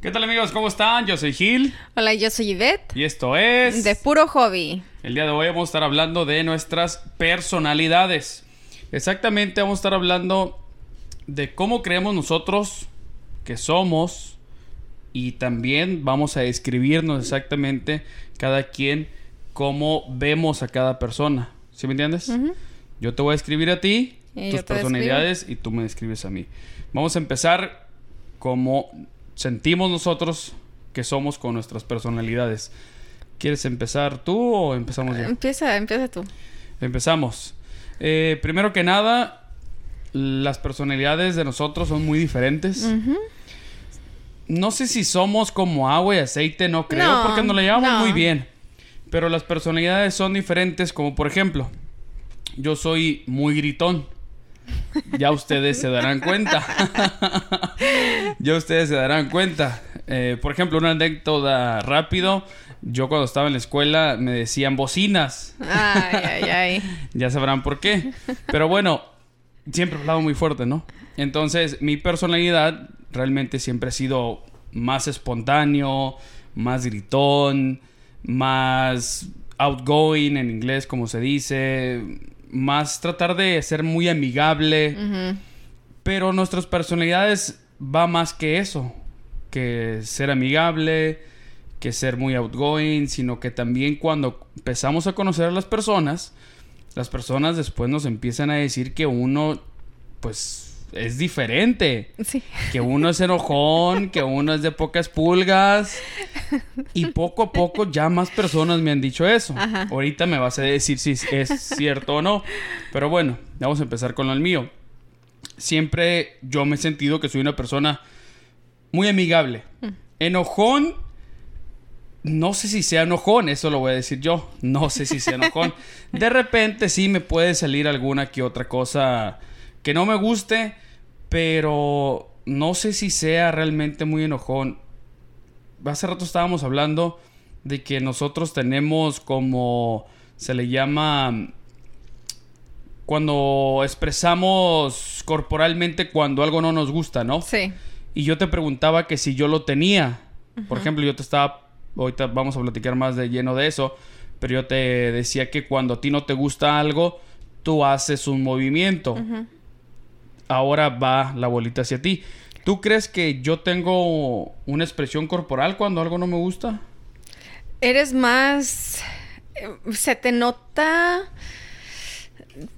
¿Qué tal amigos? ¿Cómo están? Yo soy Gil. Hola, yo soy Yvette. Y esto es... De puro hobby. El día de hoy vamos a estar hablando de nuestras personalidades. Exactamente, vamos a estar hablando de cómo creemos nosotros que somos y también vamos a describirnos exactamente cada quien cómo vemos a cada persona. ¿Sí me entiendes? Yo te voy a escribir a ti Y tus personalidades y tú me describes a mí. Vamos a empezar como sentimos nosotros que somos con nuestras personalidades. ¿Quieres empezar tú o empezamos ya? Empieza, empieza tú. Empezamos. Eh, primero que nada, las personalidades de nosotros son muy diferentes. No sé si somos como agua y aceite, no creo, No, porque nos la llevamos no. muy bien. Pero las personalidades son diferentes, como por ejemplo, yo soy muy gritón. Ya ustedes se darán cuenta. ya ustedes se darán cuenta. Eh, por ejemplo, una anécdota rápido. Yo cuando estaba en la escuela me decían bocinas. Ay, ay, ay. Ya sabrán por qué. Pero bueno, siempre he hablado muy fuerte, ¿no? Entonces, mi personalidad realmente siempre ha sido más espontáneo, más gritón, más outgoing en inglés, como se dice, más tratar de ser muy amigable. Pero nuestras personalidades va más que eso, que ser amigable, que ser muy outgoing, sino que también cuando empezamos a conocer a las personas, las personas después nos empiezan a decir que uno, pues, es diferente, Sí. que uno es enojón, que uno es de pocas pulgas, y poco a poco ya más personas me han dicho eso. Ajá. Ahorita me vas a decir si es cierto o no, pero bueno, vamos a empezar con el mío siempre yo me he sentido que soy una persona muy amigable. Enojón, no sé si sea enojón, eso lo voy a decir yo. No sé si sea enojón. De repente sí me puede salir alguna que otra cosa que no me guste, pero no sé si sea realmente muy enojón. Hace rato estábamos hablando de que nosotros tenemos como se le llama cuando expresamos corporalmente cuando algo no nos gusta, ¿no? Sí. Y yo te preguntaba que si yo lo tenía. Por ejemplo, yo te estaba. Ahorita vamos a platicar más de lleno de eso. Pero yo te decía que cuando a ti no te gusta algo, tú haces un movimiento. Ahora va la bolita hacia ti. ¿Tú crees que yo tengo una expresión corporal cuando algo no me gusta? Eres más. eh, Se te nota.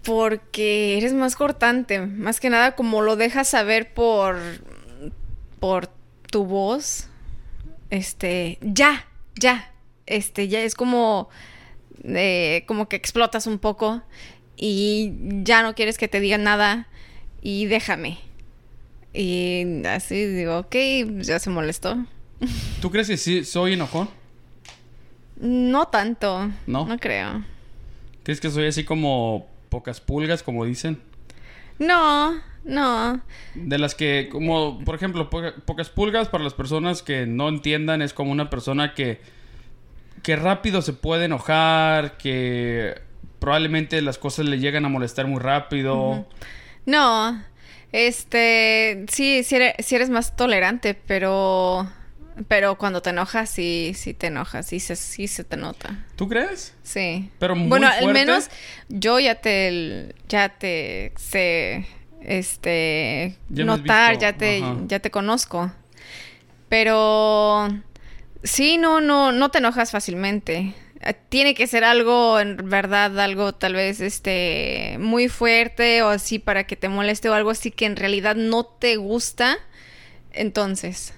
Porque eres más cortante. Más que nada, como lo dejas saber por. por tu voz. Este. Ya, ya. Este, ya es como. eh, como que explotas un poco. Y ya no quieres que te digan nada. Y déjame. Y así digo, ok, ya se molestó. ¿Tú crees que sí soy enojón? No tanto. ¿No? No creo. ¿Crees que soy así como pocas pulgas, como dicen? No, no. De las que, como, por ejemplo, poca- pocas pulgas para las personas que no entiendan, es como una persona que, que rápido se puede enojar, que probablemente las cosas le llegan a molestar muy rápido. No. Este, sí, sí eres, más tolerante, pero pero cuando te enojas sí sí te enojas, sí se sí se te nota. ¿Tú crees? Sí. Pero muy bueno, al menos yo ya te ya te sé este Ya notar, ya te ajá. ya te conozco. Pero sí, no no no te enojas fácilmente. Tiene que ser algo en verdad algo tal vez este muy fuerte o así para que te moleste o algo así que en realidad no te gusta. Entonces,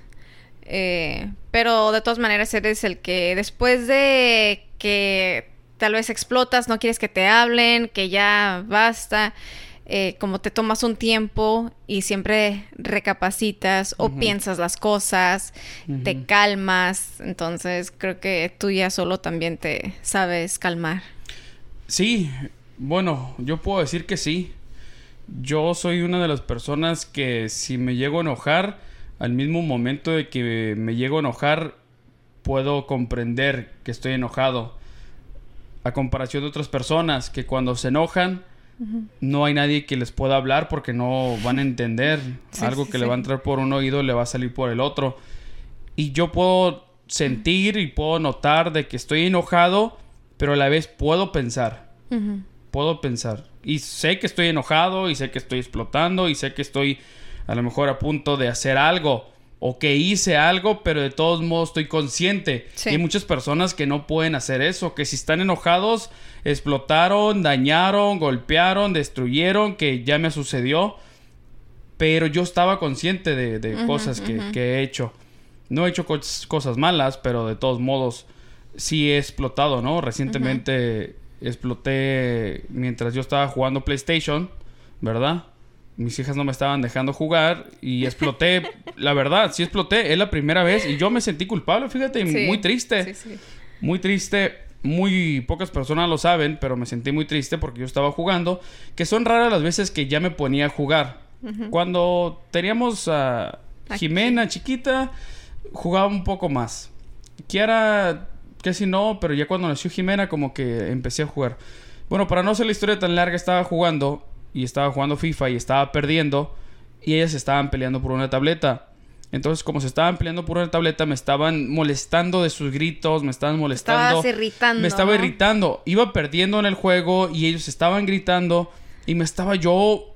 eh, pero de todas maneras eres el que después de que tal vez explotas, no quieres que te hablen, que ya basta, eh, como te tomas un tiempo y siempre recapacitas o piensas las cosas, te calmas, entonces creo que tú ya solo también te sabes calmar. Sí, bueno, yo puedo decir que sí. Yo soy una de las personas que si me llego a enojar, al mismo momento de que me llego a enojar, puedo comprender que estoy enojado. A comparación de otras personas que cuando se enojan, no hay nadie que les pueda hablar porque no van a entender. Sí, Algo sí, que le sí. va a entrar por un oído le va a salir por el otro. y yo puedo sentir y puedo notar de que estoy enojado, pero a la vez puedo pensar. Puedo pensar. Y sé que estoy enojado y sé que estoy explotando y sé que estoy a lo mejor a punto de hacer algo o que hice algo, pero de todos modos estoy consciente. Y hay muchas personas que no pueden hacer eso, que si están enojados, explotaron, dañaron, golpearon, destruyeron, que ya me sucedió, pero yo estaba consciente de, cosas que, he hecho. No he hecho cosas malas, pero de todos modos sí he explotado, ¿no? Recientemente exploté mientras yo estaba jugando PlayStation, ¿verdad? Mis hijas no me estaban dejando jugar y exploté, la verdad, sí exploté, es la primera vez y yo me sentí culpable, fíjate, muy triste. Muy triste, muy pocas personas lo saben, pero me sentí muy triste porque yo estaba jugando, que son raras las veces que ya me ponía a jugar. Cuando teníamos a Jimena chiquita, jugaba un poco más. Kiara casi no, pero ya cuando nació Jimena como que empecé a jugar. Bueno, para no hacer la historia tan larga, estaba jugando y estaba jugando FIFA y estaba perdiendo y ellas estaban peleando por una tableta. Entonces, como se estaban peleando por una tableta, me estaban molestando de sus gritos, me estaban molestando. Estabas irritando. Me estaba irritando. Iba perdiendo en el juego y ellos estaban gritando y me estaba yo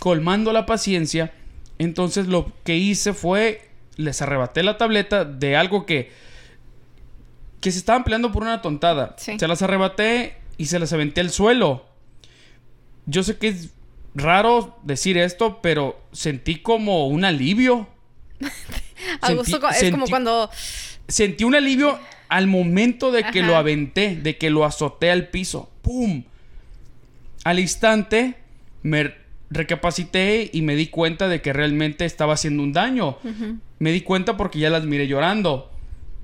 colmando la paciencia. Entonces, lo que hice fue les arrebaté la tableta de algo que que se estaban peleando por una tontada. Se las arrebaté y se las aventé al suelo yo sé que es raro decir esto, pero sentí como un alivio. es como cuando... Sentí un alivio al momento de que lo aventé, de que lo azoté al piso. ¡Pum! Al instante me recapacité y me di cuenta de que realmente estaba haciendo un daño. Me di cuenta porque ya las miré llorando.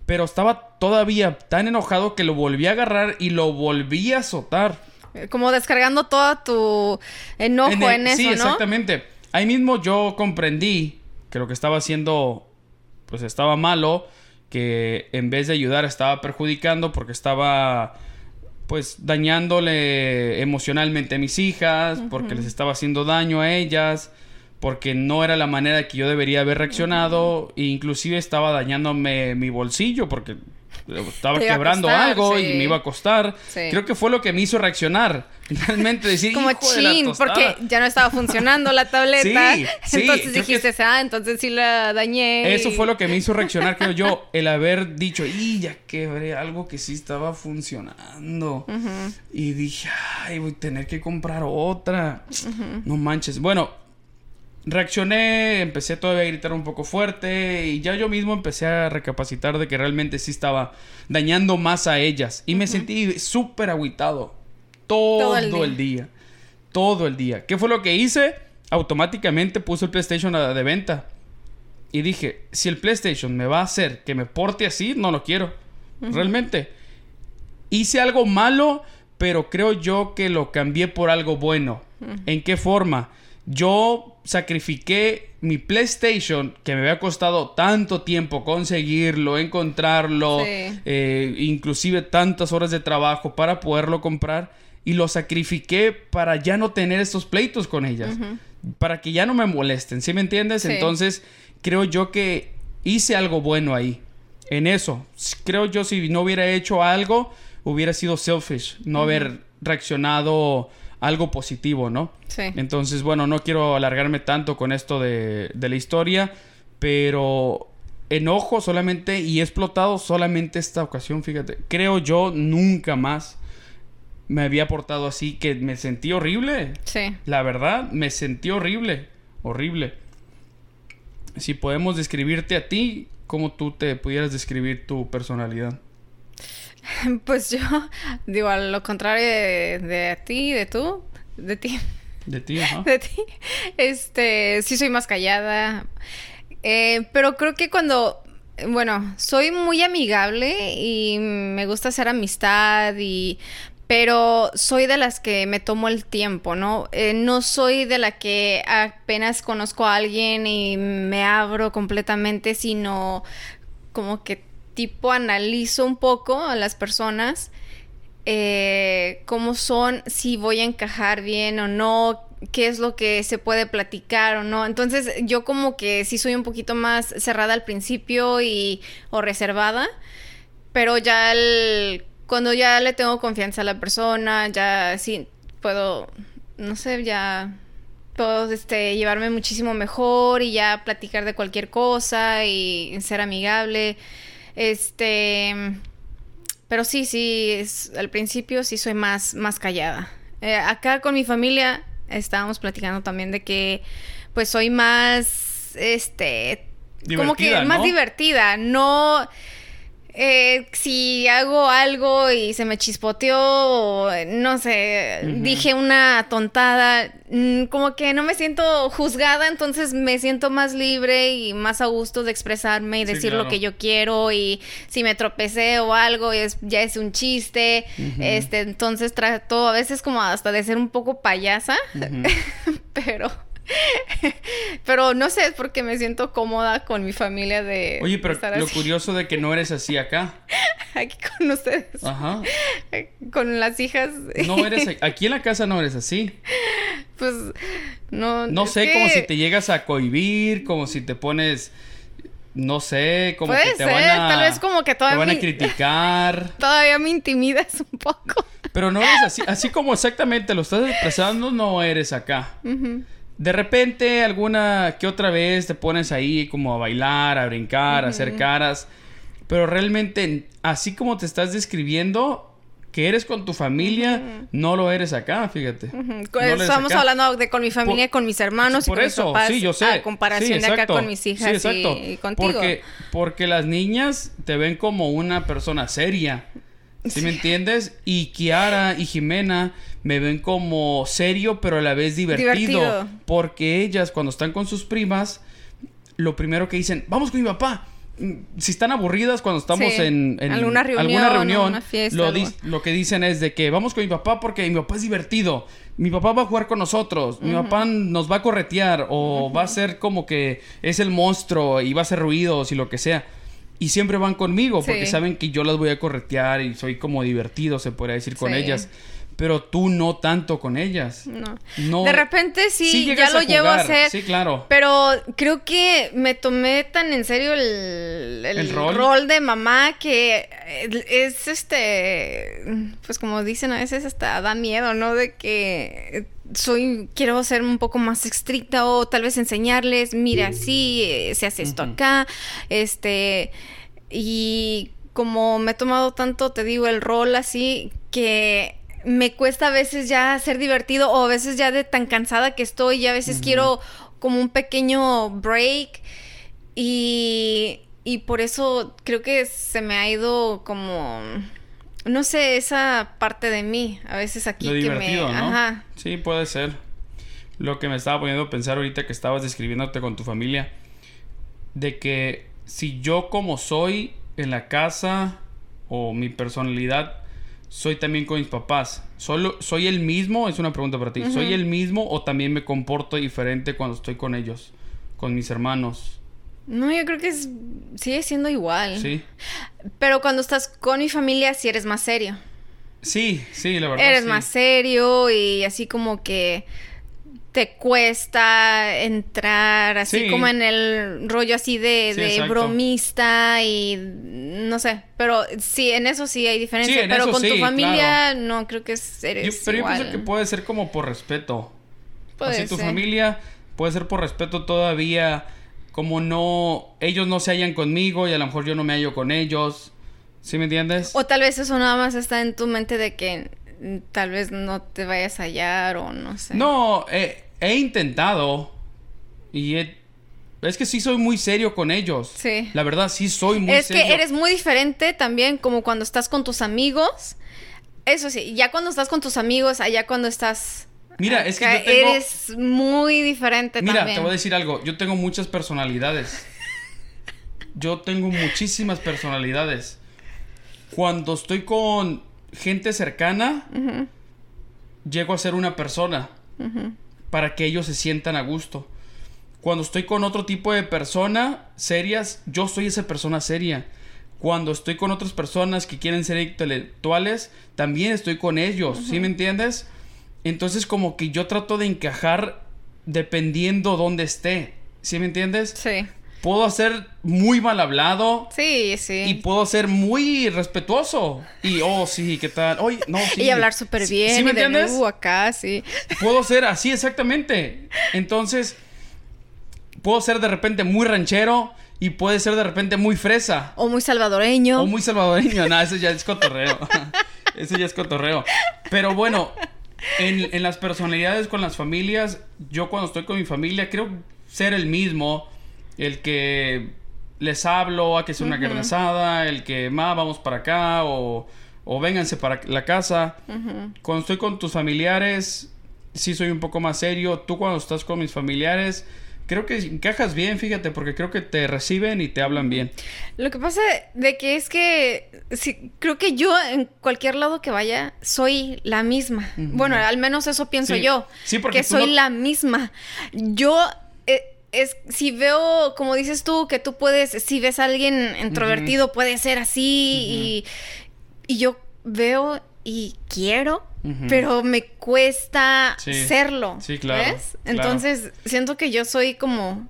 Pero estaba todavía tan enojado que lo volví a agarrar y lo volví a azotar. Como descargando todo tu enojo en, eso, sí, exactamente. Ahí mismo yo comprendí que lo que estaba haciendo, pues estaba malo, que en vez de ayudar estaba perjudicando porque estaba, pues, dañándole emocionalmente a mis hijas, porque les estaba haciendo daño a ellas, porque no era la manera que yo debería haber reaccionado, e inclusive estaba dañándome mi bolsillo, porque estaba quebrando algo y me iba a costar. Creo que fue lo que me hizo reaccionar. Finalmente decir, como chin, porque ya no estaba funcionando la tableta. entonces dijiste, ah, entonces sí la dañé. Eso fue lo que me hizo reaccionar, creo yo, el haber dicho, y ya quebré algo que sí estaba funcionando. Y dije, ay, voy a tener que comprar otra. No manches. Bueno, reaccioné, empecé todavía a gritar un poco fuerte y ya yo mismo empecé a recapacitar de que realmente sí estaba dañando más a ellas y me sentí súper aguitado todo, el, día. todo el día. ¿Qué fue lo que hice? Automáticamente puse el PlayStation a, de venta y dije, si el PlayStation me va a hacer que me porte así, no lo quiero. Realmente. Hice algo malo, pero creo yo que lo cambié por algo bueno. ¿En qué forma? Yo sacrifiqué mi PlayStation, que me había costado tanto tiempo conseguirlo, encontrarlo, eh, inclusive tantas horas de trabajo para poderlo comprar, y lo sacrifiqué para ya no tener estos pleitos con ellas, para que ya no me molesten, ¿sí me entiendes? Entonces, creo yo que hice algo bueno ahí, en eso. Creo yo si no hubiera hecho algo, hubiera sido selfish, no haber reaccionado algo positivo, ¿no? Sí. Entonces, bueno, no quiero alargarme tanto con esto de, de la historia, pero enojo solamente y he explotado solamente esta ocasión, fíjate. Creo yo nunca más me había portado así, que me sentí horrible. Sí. La verdad, me sentí horrible, horrible. Si podemos describirte a ti, ¿cómo tú te pudieras describir tu personalidad? Pues yo, digo, a lo contrario de, ti, de tú, de ti. De ti, ajá. De ti. Este, sí soy más callada. Eh, pero creo que cuando, bueno, soy muy amigable y me gusta hacer amistad y... Pero soy de las que me tomo el tiempo, ¿no? Eh, no soy de la que apenas conozco a alguien y me abro completamente, sino como que tipo analizo un poco a las personas, eh, cómo son, si voy a encajar bien o no, qué es lo que se puede platicar o no. Entonces yo como que sí soy un poquito más cerrada al principio y o reservada, pero ya el, cuando ya le tengo confianza a la persona, ya sí puedo, no sé, ya puedo este, llevarme muchísimo mejor y ya platicar de cualquier cosa y ser amigable. Este, pero sí, sí, es, al principio sí soy más, más callada. Eh, acá con mi familia estábamos platicando también de que pues soy más, este, como que más divertida, no eh, si hago algo y se me chispoteó o no sé, dije una tontada, mm, como que no me siento juzgada, entonces me siento más libre y más a gusto de expresarme y decir lo que yo quiero y si me tropecé o algo es, ya es un chiste, este, entonces trato a veces como hasta de ser un poco payasa, pero pero no sé, es porque me siento cómoda con mi familia de. Oye, pero lo curioso de que no eres así acá. Aquí con ustedes. Ajá. Con las hijas. No eres. Aquí en la casa no eres así. Pues no. No sé, como si te llegas a cohibir, como si te pones. No sé, como que te van a. Tal vez como que todavía. Te van a criticar. todavía me intimidas un poco. Pero no eres así. Así como exactamente lo estás expresando, no eres acá. De repente, alguna que otra vez te pones ahí como a bailar, a brincar, a hacer caras. Pero realmente, así como te estás describiendo, que eres con tu familia, no lo eres acá, fíjate. Estamos hablando de con mi familia, con mis hermanos por y con eso, mis papás, sí, yo sé. A comparación de acá con mis hijas y, contigo. Porque, porque las niñas te ven como una persona seria. ¿Sí, me entiendes? Y Kiara y Jimena me ven como serio, pero a la vez divertido, Porque ellas, cuando están con sus primas, lo primero que dicen, vamos con mi papá. Mm, si están aburridas cuando estamos en, alguna reunión, lo, lo, que dicen es de que vamos con mi papá porque mi papá es divertido. Mi papá va a jugar con nosotros. Mi papá nos va a corretear o va a ser como que es el monstruo y va a hacer ruidos y lo que sea. Y siempre van conmigo porque saben que yo las voy a corretear y soy como divertido, se podría decir, con ellas pero tú no tanto con ellas. No. de repente sí, ya lo llevo a hacer. Sí, claro. Pero creo que me tomé tan en serio el, rol? de mamá que es este, pues como dicen a veces hasta da miedo, ¿no? De que soy, quiero ser un poco más estricta o tal vez enseñarles, mira, sí, eh, se hace esto acá, este, y como me he tomado tanto, te digo, el rol así, que me cuesta a veces ya ser divertido o a veces ya de tan cansada que estoy y a veces quiero como un pequeño break y, y por eso creo que se me ha ido como no sé esa parte de mí a veces aquí Lo divertido, ¿no? Ajá. Sí, puede ser. Lo que me estaba poniendo a pensar ahorita que estabas describiéndote con tu familia de que si yo como soy en la casa o mi personalidad soy también con mis papás. Solo, ¿Soy el mismo? Es una pregunta para ti. ¿Soy el mismo o también me comporto diferente cuando estoy con ellos? Con mis hermanos. No, yo creo que es, sigue siendo igual. Sí. Pero cuando estás con mi familia, sí eres más serio. Sí, sí, la verdad. Eres más serio y así como que te cuesta entrar así como en el rollo así de, bromista y no sé, pero sí, en eso sí hay diferencia, pero con tu familia no creo que eres Pero yo pienso que puede ser como por respeto. Puede así tu familia puede ser por respeto todavía, como no, ellos no se hallan conmigo y a lo mejor yo no me hallo con ellos. ¿Sí me entiendes? O tal vez eso nada más está en tu mente de que tal vez no te vayas a hallar o no sé. No, eh, he intentado y es que sí soy muy serio con ellos. Sí. La verdad, sí soy muy serio. Es que eres muy diferente también como cuando estás con tus amigos. Eso sí, ya cuando estás con tus amigos, allá cuando estás... Mira, es que yo tengo... Eres muy diferente Mira, te voy a decir algo. Yo tengo muchas personalidades. Yo tengo muchísimas personalidades. Cuando estoy con gente cercana, llego a ser una persona para que ellos se sientan a gusto. Cuando estoy con otro tipo de persona serias, yo soy esa persona seria. Cuando estoy con otras personas que quieren ser intelectuales, también estoy con ellos, ¿sí me entiendes? Entonces como que yo trato de encajar dependiendo dónde esté. ¿Sí me entiendes? Sí. Puedo ser muy mal hablado. Sí, sí. Y puedo ser muy respetuoso. Y, oh, sí, ¿qué tal? Oye, no, sí. Y hablar súper bien. ¿Sí, me y de entiendes? "Uh, acá, sí. Puedo ser así exactamente. Entonces, puedo ser de repente muy ranchero y puede ser de repente muy fresa. O muy salvadoreño. O muy salvadoreño. No, eso ya es cotorreo. eso ya es cotorreo. Pero bueno, en, en las personalidades con las familias, yo cuando estoy con mi familia, creo ser el mismo. El que les hablo a que sea una carne asada, el que, ma, vamos para acá, o, o vénganse para la casa. Cuando estoy con tus familiares, sí soy un poco más serio. Tú cuando estás con mis familiares, creo que encajas bien, fíjate, porque creo que te reciben y te hablan bien. Lo que pasa de que es que sí, creo que yo en cualquier lado que vaya soy la misma. Bueno, al menos eso pienso Sí. yo. Sí, porque que soy no- la misma. Yo es si veo, como dices tú, que tú puedes, si ves a alguien introvertido, puede ser así y, y yo veo y quiero. Pero me cuesta Sí. serlo. Sí, claro, ¿Ves? claro. Entonces, siento que yo soy como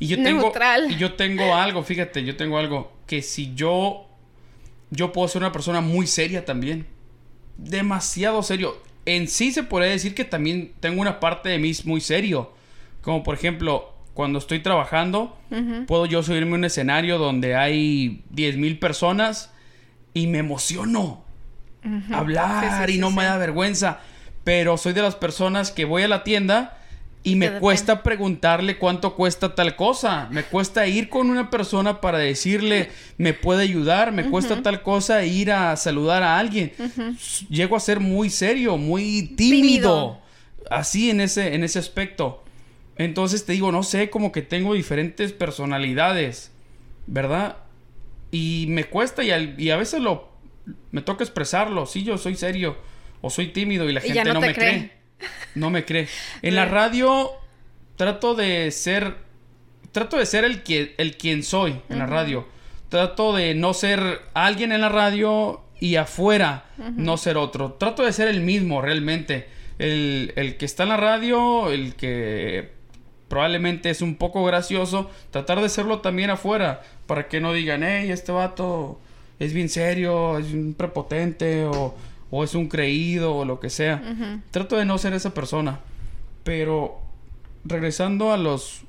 Y yo tengo, Neutral. y yo tengo algo, fíjate, yo tengo algo que si yo, yo puedo ser una persona muy seria también, demasiado serio. En sí se podría decir que también tengo una parte de mí muy serio, como por ejemplo cuando estoy trabajando, puedo yo subirme a un escenario donde hay 10.000 personas y me emociono hablar Sí, sí, y sí, no me da vergüenza, pero soy de las personas que voy a la tienda y me cuesta preguntarle cuánto cuesta tal cosa. Me cuesta ir con una persona para decirle, me puede ayudar, me cuesta tal cosa, e ir a saludar a alguien. Llego a ser muy serio, muy tímido. Tímido. Así en ese, en ese aspecto. Entonces te digo, no sé, como que tengo diferentes personalidades, ¿verdad? Y me cuesta y, al- y a veces lo me toca expresarlo. Sí, yo soy serio o soy tímido y la gente no me cree. cree. No me cree. En la radio trato de ser trato de ser el que el quien soy en la radio. Trato de no ser alguien en la radio y afuera no ser otro. Trato de ser el mismo realmente. El, el que está en la radio, el que probablemente es un poco gracioso, tratar de serlo también afuera, para que no digan, hey, este vato es bien serio, es un prepotente, o, o es un creído, o lo que sea. Trato de no ser esa persona. Pero regresando a las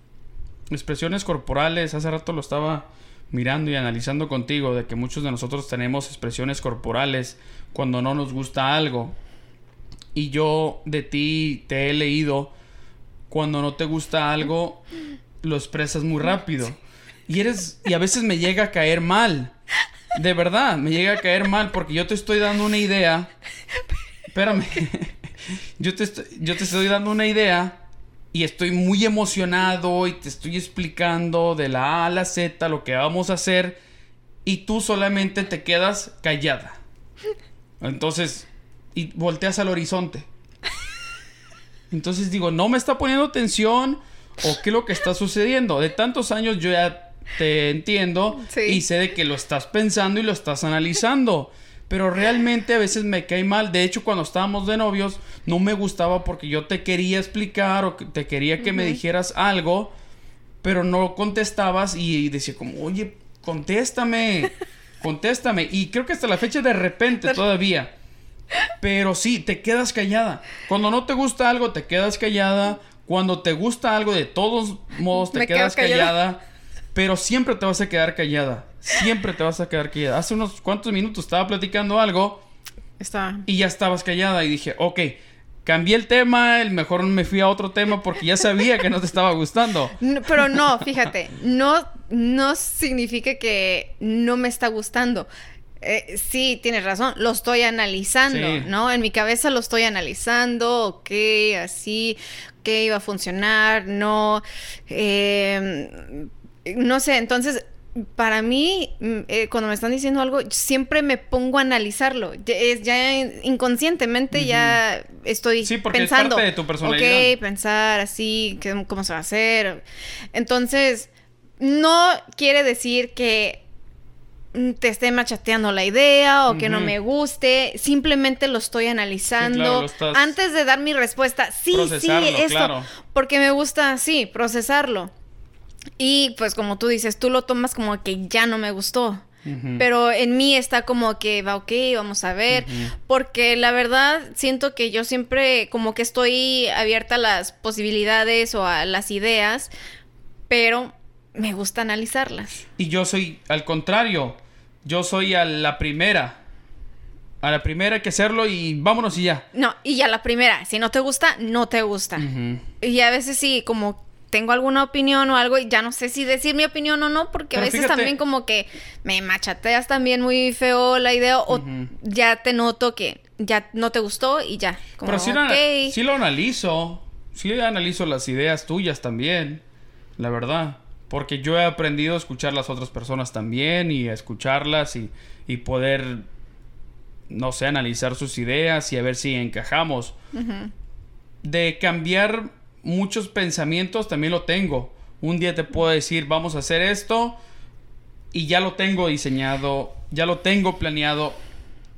expresiones corporales, hace rato lo estaba mirando y analizando contigo, de que muchos de nosotros tenemos expresiones corporales cuando no nos gusta algo. Y yo de ti te he leído cuando no te gusta algo, lo expresas muy rápido. Y eres y a veces me llega a caer mal. De verdad, me llega a caer mal porque yo te estoy dando una idea. Espérame. Yo te estoy, yo te estoy dando una idea y estoy muy emocionado y te estoy explicando de la A a la Z lo que vamos a hacer y tú solamente te quedas callada. Entonces, y volteas al horizonte. Entonces digo, no me está poniendo atención o qué es lo que está sucediendo. De tantos años yo ya te entiendo Sí. y sé de que lo estás pensando y lo estás analizando. Pero realmente a veces me cae mal. De hecho, cuando estábamos de novios, no me gustaba porque yo te quería explicar o que te quería que me dijeras algo, pero no contestabas y decía como, oye, contéstame, contéstame. Y creo que hasta la fecha de repente todavía. Pero sí, te quedas callada. Cuando no te gusta algo, te quedas callada. Cuando te gusta algo, de todos modos, te Me quedas callada. callada. Pero siempre te vas a quedar callada. Siempre te vas a quedar callada. Hace unos cuantos minutos estaba platicando algo Está. y ya estabas callada. Y dije, ok, cambié el tema. El mejor me fui a otro tema porque ya sabía que no te estaba gustando. No, pero no, fíjate, no, no significa que no me está gustando. Eh, sí, tienes razón, lo estoy analizando, Sí. ¿no? En mi cabeza lo estoy analizando, ok, así, ok, iba a funcionar, no, eh, no sé, entonces, para mí, mm, eh, cuando me están diciendo algo, siempre me pongo a analizarlo, ya, es- ya inconscientemente ya estoy Sí, porque es pensando, parte de tu personalidad. ok, pensar así, qué- cómo se va a hacer. Entonces, no quiere decir que te esté machateando la idea o que no me guste, simplemente lo estoy analizando antes de dar mi respuesta. Sí, sí, esto, porque me gusta así, procesarlo. Y pues como tú dices, tú lo tomas como que ya no me gustó. Pero en mí está como que va ok, vamos a ver. Porque la verdad siento que yo siempre como que estoy abierta a las posibilidades o a las ideas. Pero me gusta analizarlas. Y yo soy al contrario. Yo soy a la primera. A la primera hay que hacerlo y vámonos y ya. No, y a la primera. Si no te gusta, no te gusta. Y a veces sí, como tengo alguna opinión o algo y ya no sé si decir mi opinión o no, porque a veces también como que me machateas también muy feo la idea o ya te noto que ya no te gustó y ya. Como, Pero sí, lo, sí lo analizo, sí analizo las ideas tuyas también, la verdad. Porque yo he aprendido a escuchar las otras personas también y a escucharlas y, y poder, no sé, analizar sus ideas y a ver si encajamos. De cambiar muchos pensamientos también lo tengo. Un día te puedo decir, vamos a hacer esto y ya lo tengo diseñado, ya lo tengo planeado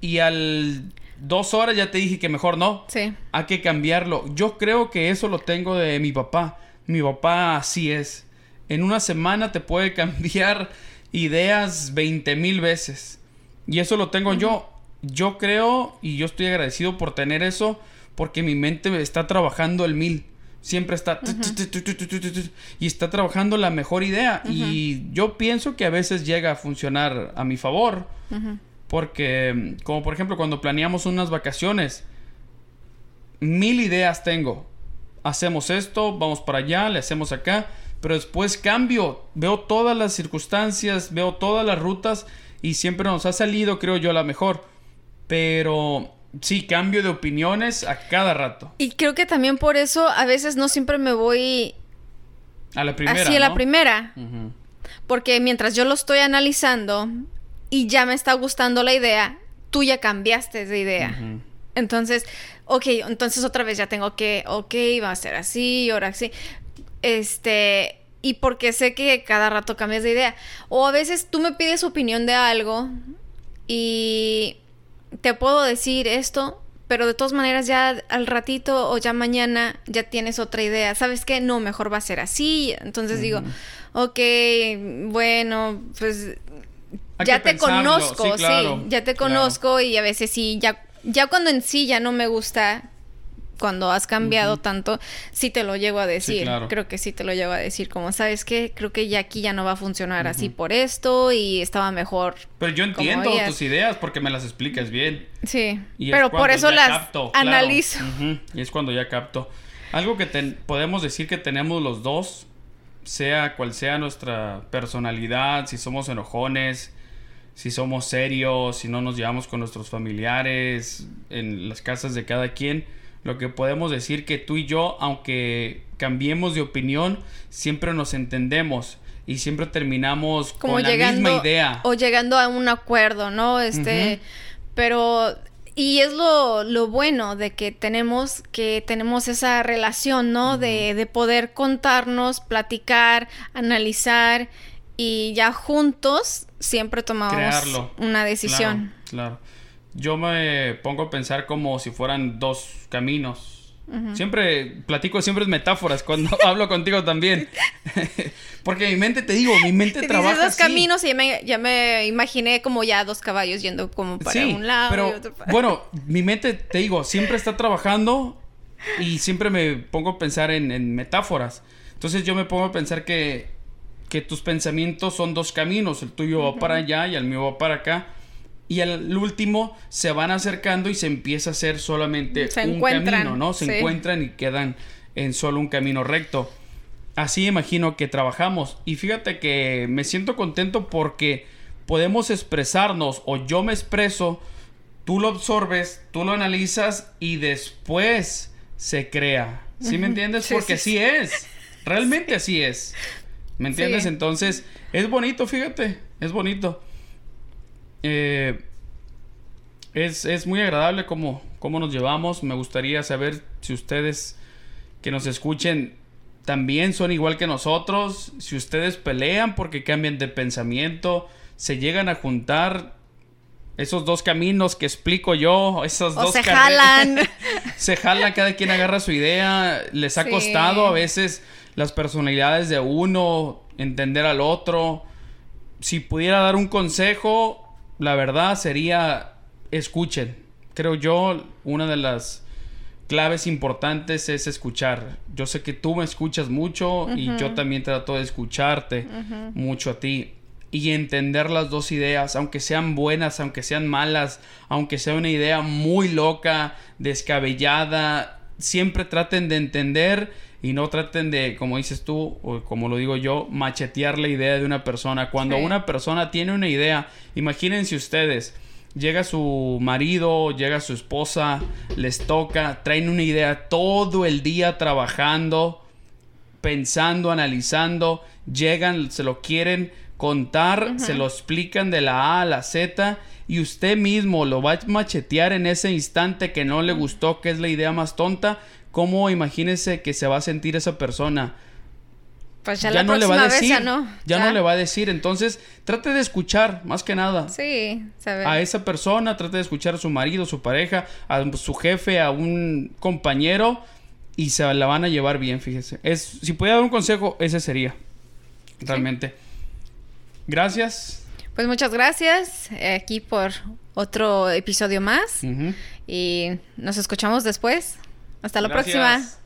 y al dos horas ya te dije que mejor no. Sí. Hay que cambiarlo. Yo creo que eso lo tengo de mi papá. Mi papá así es. En una semana te puede cambiar ideas 20 mil veces. Y eso lo tengo yo. Yo creo y yo estoy agradecido por tener eso porque mi mente está trabajando el mil. Siempre está y está trabajando la mejor idea. Y yo pienso que a veces llega a funcionar a mi favor. Porque como por ejemplo cuando planeamos unas vacaciones mil ideas tengo. Hacemos esto vamos para allá le hacemos acá pero después cambio veo todas las circunstancias veo todas las rutas y siempre nos ha salido creo yo la mejor pero Sí, cambio de opiniones a cada rato. Y creo que también por eso a veces no siempre me voy... A la primera. Así a la primera. Porque mientras yo lo estoy analizando y ya me está gustando la idea, tú ya cambiaste de idea. Entonces, ok, entonces otra vez ya tengo que, ok, va a ser así, ahora sí. Este, y porque sé que cada rato cambias de idea. O a veces tú me pides opinión de algo y te puedo decir esto, pero de todas maneras ya al ratito o ya mañana ya tienes otra idea. ¿Sabes qué? No, mejor va a ser así. Entonces digo, ok, bueno, pues ya te conozco, sí, ya te conozco y a veces sí, ya, ya cuando en sí ya no me gusta cuando has cambiado tanto, sí te lo llego a decir. Creo que sí te lo llego a decir. Como, ¿sabes qué? Creo que ya aquí ya no va a funcionar así por esto y estaba mejor. Pero yo entiendo tus ideas porque me las explicas bien. Sí. pero por eso las analizo. Y es cuando ya capto. Algo que podemos decir que tenemos los dos, sea cual sea nuestra personalidad, si somos enojones, si somos serios, si no nos llevamos con nuestros familiares, en las casas de cada quien lo que podemos decir que tú y yo, aunque cambiemos de opinión, siempre nos entendemos y siempre terminamos con la misma idea. O llegando a un acuerdo, ¿no? Este, pero y es lo, lo, bueno de que tenemos que tenemos esa relación, ¿no? de, de, poder contarnos, platicar, analizar y ya juntos siempre tomamos una decisión. claro yo me pongo a pensar como si fueran dos caminos. Siempre platico siempre metáforas cuando hablo contigo también. Porque mi mente, te digo, mi mente trabaja dos caminos y ya me, imaginé como ya dos caballos yendo como para un lado pero, y otro para... Bueno, mi mente, te digo, siempre está trabajando y siempre me pongo a pensar en, metáforas. Entonces yo me pongo a pensar que, que tus pensamientos son dos caminos. El tuyo va para allá y el mío va para acá y al último se van acercando y se empieza a hacer solamente un camino, ¿no? Se encuentran y quedan en solo un camino recto. Así imagino que trabajamos. Y fíjate que me siento contento porque podemos expresarnos o yo me expreso, tú lo absorbes, tú lo analizas y después se crea. ¿Sí me entiendes? porque así es. Realmente así es. ¿Me entiendes? Entonces, es bonito, fíjate, es bonito. Eh, es, muy agradable cómo, cómo nos llevamos. Me gustaría saber si ustedes que nos escuchen también son igual que nosotros. Si ustedes pelean porque cambian de pensamiento. se llegan a juntar esos dos caminos que explico yo, esos O dos se jalan. se jalan, cada quien agarra su idea. Les ha Sí. costado a veces las personalidades de uno, entender al otro. Si pudiera dar un consejo, la verdad sería escuchen. Creo yo, una de las claves importantes es escuchar. Yo sé que tú me escuchas mucho y yo también trato de escucharte mucho a ti y entender las dos ideas, aunque sean buenas, aunque sean malas, aunque sea una idea muy loca, descabellada, siempre traten de entender y no traten de, como dices tú, o como lo digo yo, machetear la idea de una persona. Cuando Sí. una persona tiene una idea, imagínense ustedes, llega su marido, llega su esposa, les toca, traen una idea todo el día trabajando, pensando, analizando, llegan, se lo quieren contar, se lo explican de la A a la Z y usted mismo lo va a machetear en ese instante que no le gustó, que es la idea más tonta. ¿Cómo imagínese que se va a sentir esa persona? Pues ya, Ya, la no le va a decir. ya no. ya no le va a decir. Entonces, trate de escuchar, más que nada. Sí, saber. A esa persona, trate de escuchar a su marido, su pareja, a su jefe, a un compañero y se la van a llevar bien, fíjese. Es, si pudiera dar un consejo, ese sería. Realmente. Gracias. Pues muchas gracias eh, aquí por otro episodio más y nos escuchamos después. Hasta la Gracias. próxima.